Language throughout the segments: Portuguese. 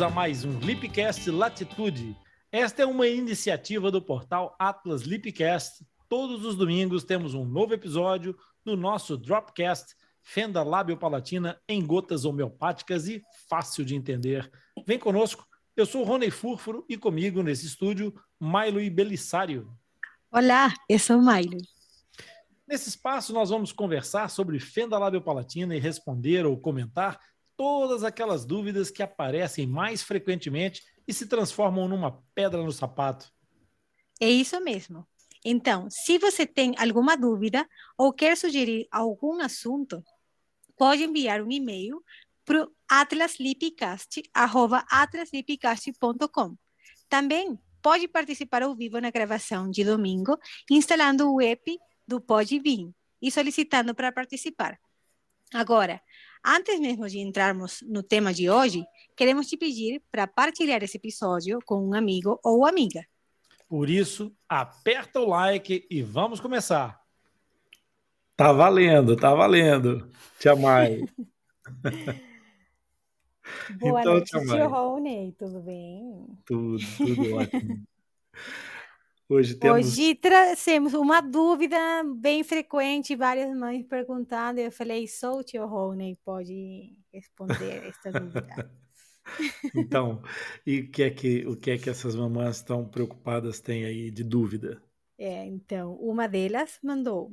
Bem-vindos a mais um Lipcast Latitude. Esta é uma iniciativa do portal Atlas Lipcast. Todos os domingos temos um novo episódio do nosso Dropcast Fenda Lábio Palatina em gotas homeopáticas e fácil de entender. Vem conosco. Eu sou Rony Furfuro e comigo nesse estúdio, Milo e Belissário. Olá, eu sou Milo. Nesse espaço, nós vamos conversar sobre fenda lábio palatina e responder ou comentar todas aquelas dúvidas que aparecem mais frequentemente e se transformam numa pedra no sapato. É isso mesmo. Então, se você tem alguma dúvida ou quer sugerir algum assunto, pode enviar um e-mail para atlaslipcast.com. Também pode participar ao vivo na gravação de domingo, instalando o app do Podbean e solicitando para participar. Agora, antes mesmo de entrarmos no tema de hoje, queremos te pedir para partilhar esse episódio com um amigo ou amiga. Por isso, aperta o like e vamos começar. Tá valendo, tá valendo. Tia Mai. Boa então, noite, tio Rony. Tudo bem? Tudo, tudo ótimo. Hoje temos... Hoje trazemos uma dúvida bem frequente, várias mães perguntando, eu falei, sou o tio Rony, pode responder esta dúvida. Então, e o que é que, o que é que essas mamães estão preocupadas têm aí de dúvida? É, então, uma delas mandou: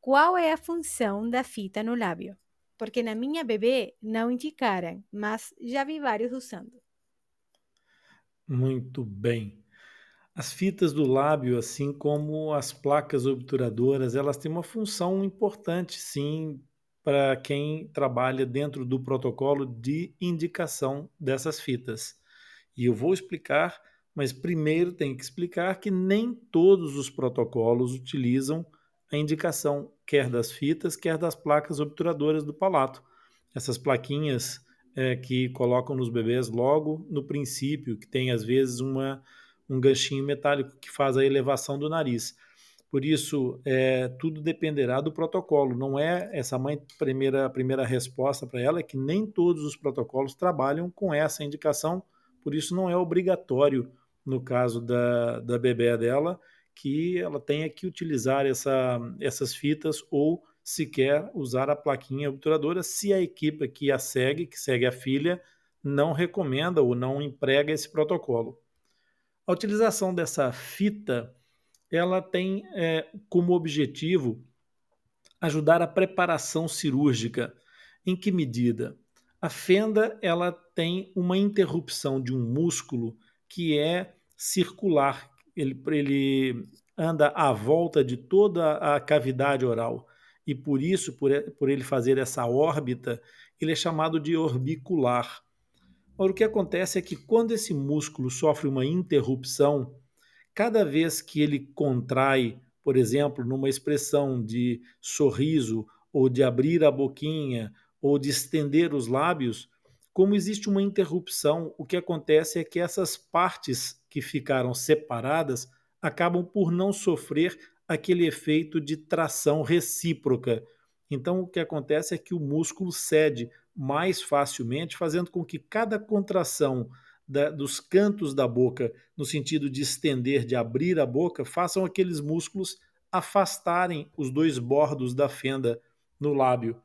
Qual é a função da fita no lábio? Porque na minha bebê não indicaram, mas já vi vários usando. Muito bem. As fitas do lábio, assim como as placas obturadoras, elas têm uma função importante, sim, para quem trabalha dentro do protocolo de indicação dessas fitas. E eu vou explicar, mas primeiro tem que explicar que nem todos os protocolos utilizam a indicação quer das fitas, quer das placas obturadoras do palato. Essas plaquinhas é, que colocam nos bebês logo no princípio, que tem às vezes uma, um ganchinho metálico que faz a elevação do nariz. Por isso, é, tudo dependerá do protocolo. Não é essa mãe primeira a primeira resposta para ela é que nem todos os protocolos trabalham com essa indicação. Por isso, não é obrigatório no caso da, da bebê dela que ela tenha que utilizar essa, essas fitas ou sequer usar a plaquinha obturadora se a equipe que a segue, que segue a filha, não recomenda ou não emprega esse protocolo. A utilização dessa fita ela tem é, como objetivo ajudar a preparação cirúrgica. Em que medida? A fenda ela tem uma interrupção de um músculo que é circular. Ele, ele anda à volta de toda a cavidade oral. E por isso, por, por ele fazer essa órbita, ele é chamado de orbicular. O que acontece é que quando esse músculo sofre uma interrupção, cada vez que ele contrai, por exemplo, numa expressão de sorriso, ou de abrir a boquinha, ou de estender os lábios, como existe uma interrupção, o que acontece é que essas partes que ficaram separadas acabam por não sofrer aquele efeito de tração recíproca. Então, o que acontece é que o músculo cede mais facilmente, fazendo com que cada contração da, dos cantos da boca, no sentido de estender, de abrir a boca, façam aqueles músculos afastarem os dois bordos da fenda no lábio.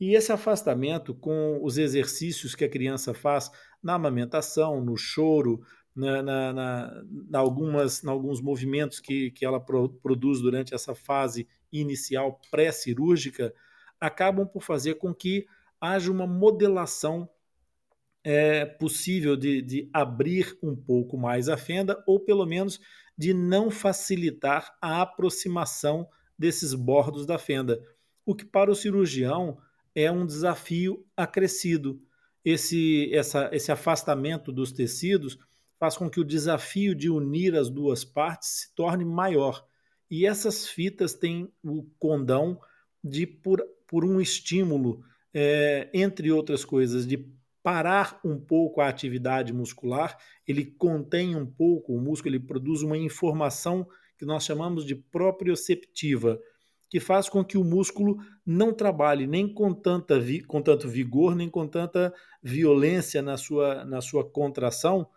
E esse afastamento, com os exercícios que a criança faz na amamentação, no choro, na, na, na, na algumas, na alguns movimentos que, que ela pro, produz durante essa fase inicial pré-cirúrgica, acabam por fazer com que haja uma modelação é, possível de, de abrir um pouco mais a fenda, ou pelo menos de não facilitar a aproximação desses bordos da fenda, o que para o cirurgião é um desafio acrescido. Esse, essa, esse afastamento dos tecidos faz com que o desafio de unir as duas partes se torne maior. E essas fitas têm o condão de, por, por um estímulo, é, entre outras coisas, de parar um pouco a atividade muscular, ele contém um pouco o músculo, ele produz uma informação que nós chamamos de proprioceptiva. que faz com que o músculo não trabalhe nem com, tanta com tanto vigor, nem com tanta violência na sua, na sua contração,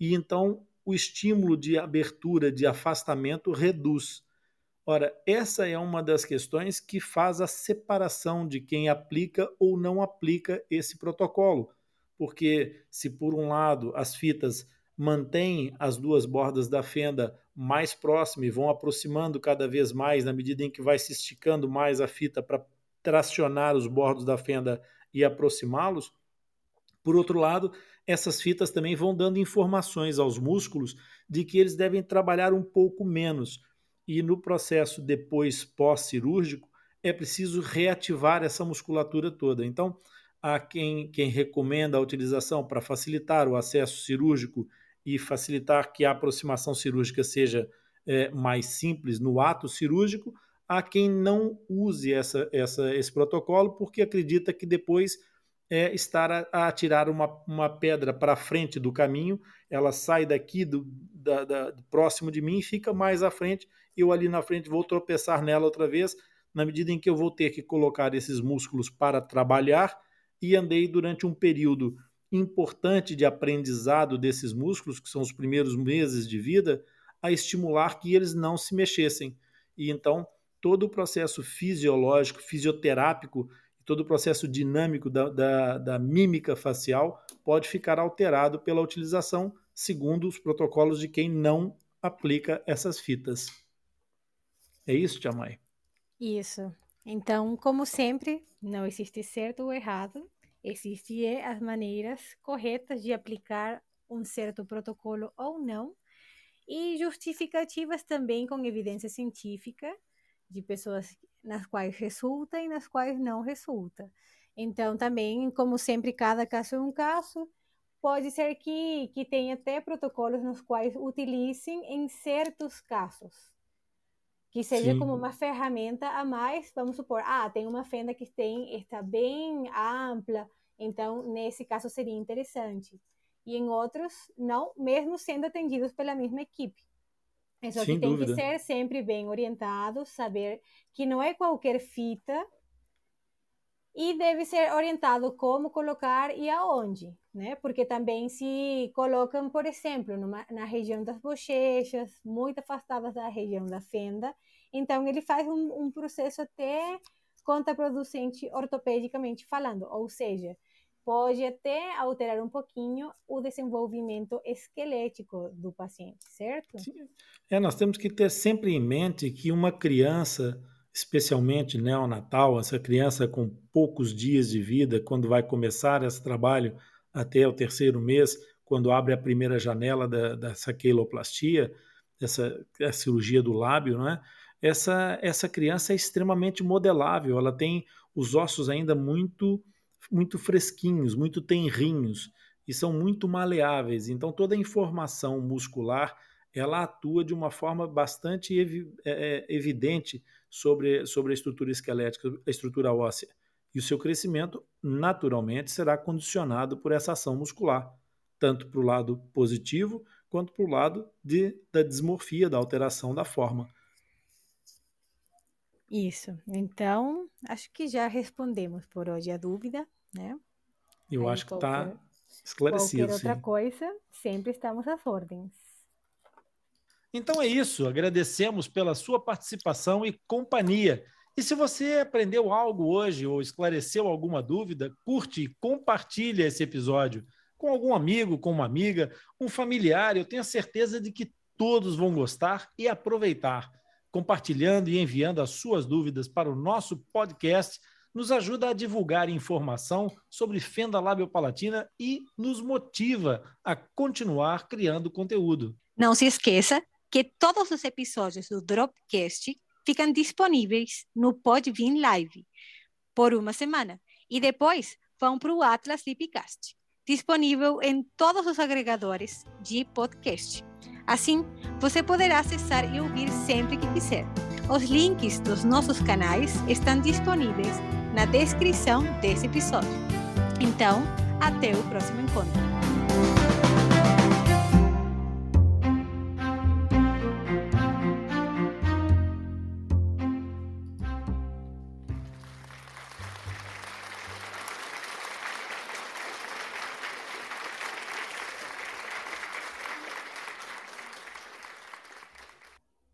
e então o estímulo de abertura, de afastamento reduz. Ora, essa é uma das questões que faz a separação de quem aplica ou não aplica esse protocolo. Porque, se por um lado as fitas mantêm as duas bordas da fenda mais próximas e vão aproximando cada vez mais na medida em que vai se esticando mais a fita para tracionar os bordos da fenda e aproximá-los, por outro lado, essas fitas também vão dando informações aos músculos de que eles devem trabalhar um pouco menos. E no processo depois pós-cirúrgico, é preciso reativar essa musculatura toda. Então, há quem, quem recomenda a utilização para facilitar o acesso cirúrgico e facilitar que a aproximação cirúrgica seja é, mais simples no ato cirúrgico, há quem não use essa, essa, esse protocolo porque acredita que depois é estar a, a tirar uma, uma pedra para frente do caminho, ela sai daqui do, da, da, próximo de mim e fica mais à frente, eu ali na frente vou tropeçar nela outra vez, na medida em que eu vou ter que colocar esses músculos para trabalhar, e andei durante um período importante de aprendizado desses músculos, que são os primeiros meses de vida, a estimular que eles não se mexessem. E então, todo o processo fisiológico, fisioterápico todo o processo dinâmico da, da, da, mímica facial pode ficar alterado pela utilização, segundo os protocolos de quem não aplica essas fitas. É isso, Jamai? Isso. Então, como sempre, não existe certo ou errado, existem as maneiras corretas de aplicar um certo protocolo ou não, e justificativas também com evidência científica de pessoas nas quais resulta e nas quais não resulta. Então, também, como sempre, cada caso é um caso. Pode ser que, que tenha até protocolos nos quais utilizem em certos casos. Que seja Sim. como uma ferramenta a mais, vamos supor, ah, tem uma fenda que tem, está bem ampla, então nesse caso seria interessante. E em outros, não, mesmo sendo atendidos pela mesma equipe. É só Sem que tem dúvida. que ser sempre bem orientado, saber que não é qualquer fita e deve ser orientado como colocar e aonde, né? Porque também se colocam, por exemplo, numa, na região das bochechas, muito afastadas da região da fenda, então ele faz um, um processo até contraproducente ortopedicamente falando, ou seja, pode até alterar um pouquinho o desenvolvimento esquelético do paciente, certo? Sim. É, nós temos que ter sempre em mente que uma criança, especialmente neonatal, essa criança com poucos dias de vida, quando vai começar esse trabalho até o terceiro mês, quando abre a primeira janela da, dessa queiloplastia, essa cirurgia do lábio, não é? Essa, essa criança é extremamente modelável, ela tem os ossos ainda muito muito fresquinhos, muito tenrinhos e são muito maleáveis. Então toda a informação muscular ela atua de uma forma bastante evi é, é, evidente sobre, sobre a estrutura esquelética, a estrutura óssea. E o seu crescimento, naturalmente, será condicionado por essa ação muscular, tanto para o lado positivo quanto para o lado de, da desmorfia, da alteração da forma. Isso. Então, acho que já respondemos por hoje a dúvida né? Eu Aí acho que está esclarecido. Qualquer outra sim. coisa, sempre estamos às ordens. Então é isso. Agradecemos pela sua participação e companhia. E se você aprendeu algo hoje ou esclareceu alguma dúvida, curte e compartilhe esse episódio com algum amigo, com uma amiga, um familiar. Eu tenho certeza de que todos vão gostar e aproveitar. Compartilhando e enviando as suas dúvidas para o nosso podcast nos ajuda a divulgar informação sobre fenda labiopalatina e nos motiva a continuar criando conteúdo. Não se esqueça que todos os episódios do Dropcast ficam disponíveis no Podvin Live por uma semana e depois vão para o Atlas Lipcast, disponível em todos os agregadores de podcast. Assim, você poderá acessar e ouvir sempre que quiser. Os links dos nossos canais estão disponíveis na descrição desse episódio. Então, até o próximo encontro.